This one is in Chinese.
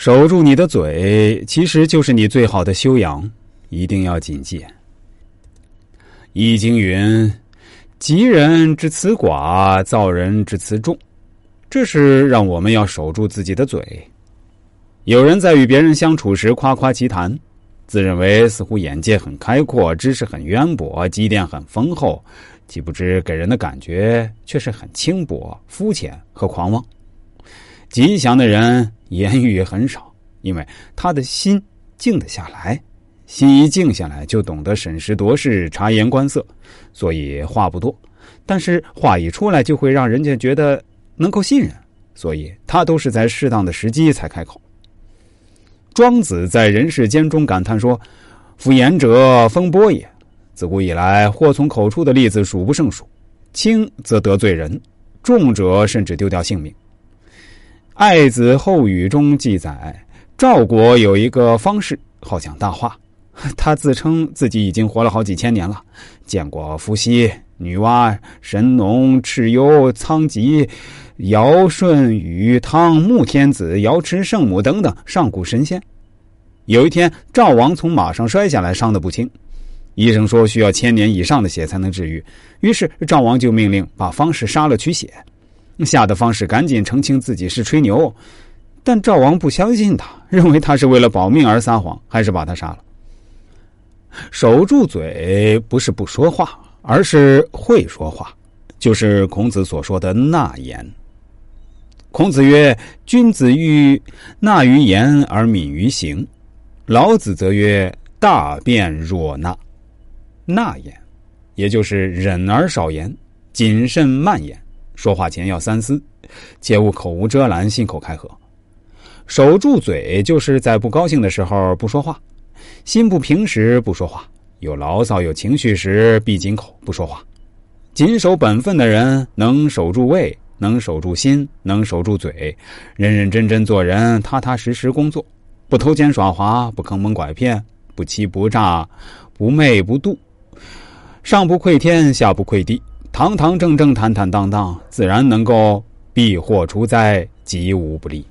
守住你的嘴，其实就是你最好的修养，一定要谨记。《易经》云：“吉人之辞寡，造人之辞重。”这是让我们要守住自己的嘴。有人在与别人相处时夸夸其谈，自认为似乎眼界很开阔，知识很渊博，积淀很丰厚，岂不知给人的感觉却是很轻薄、肤浅和狂妄。吉祥的人言语很少，因为他的心静得下来，心一静下来就懂得审时度势、察言观色，所以话不多。但是话一出来，就会让人家觉得能够信任，所以他都是在适当的时机才开口。庄子在人世间中感叹说：“夫言者，风波也。自古以来，祸从口出的例子数不胜数，轻则得罪人，重者甚至丢掉性命。”《爱子后语》中记载，赵国有一个方士，好讲大话。他自称自己已经活了好几千年了，见过伏羲、女娲、神农、蚩尤、仓颉、尧舜禹汤、穆天子、瑶池圣母等等上古神仙。有一天，赵王从马上摔下来，伤得不轻。医生说需要千年以上的血才能治愈，于是赵王就命令把方士杀了取血。吓得方士赶紧澄清自己是吹牛，但赵王不相信他，认为他是为了保命而撒谎，还是把他杀了。守住嘴不是不说话，而是会说话，就是孔子所说的纳言。孔子曰：“君子欲纳于言而敏于行。”老子则曰：“大辩若纳。”纳言，也就是忍而少言，谨慎慢言。说话前要三思，切勿口无遮拦、信口开河。守住嘴，就是在不高兴的时候不说话，心不平时不说话，有牢骚、有情绪时闭紧口不说话。谨守本分的人，能守住胃，能守住心，能守住嘴，认认真真做人，踏踏实实工作，不偷奸耍滑，不坑蒙拐骗，不欺不诈，不媚不妒，上不愧天，下不愧地。堂堂正正、坦坦荡荡，自然能够避祸除灾，吉无不利。